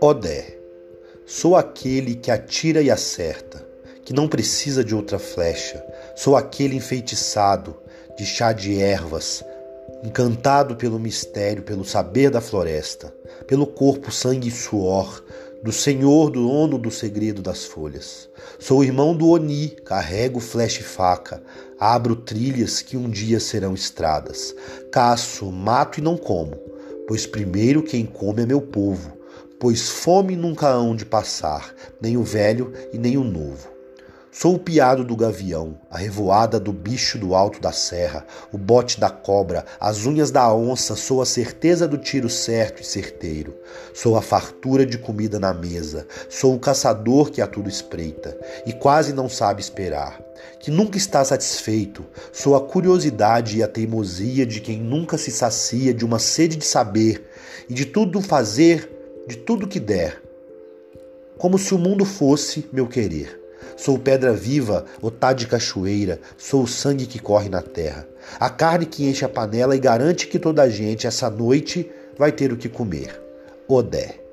Odé, sou aquele que atira e acerta, que não precisa de outra flecha. Sou aquele enfeitiçado de chá de ervas, encantado pelo mistério, pelo saber da floresta, pelo corpo, sangue e suor do Senhor, do dono do segredo das folhas. Sou irmão do Oni, carrego flecha e faca, abro trilhas que um dia serão estradas. Caço, mato e não como, pois primeiro quem come é meu povo, pois fome nunca hão de passar, nem o velho e nem o novo. Sou o piado do gavião, a revoada do bicho do alto da serra, o bote da cobra, as unhas da onça, sou a certeza do tiro certo e certeiro. Sou a fartura de comida na mesa, sou o caçador que a tudo espreita e quase não sabe esperar, que nunca está satisfeito, sou a curiosidade e a teimosia de quem nunca se sacia de uma sede de saber e de tudo fazer, de tudo que der, como se o mundo fosse meu querer. Sou pedra viva, otá de cachoeira, sou o sangue que corre na terra. A carne que enche a panela e garante que toda a gente essa noite vai ter o que comer. Odé.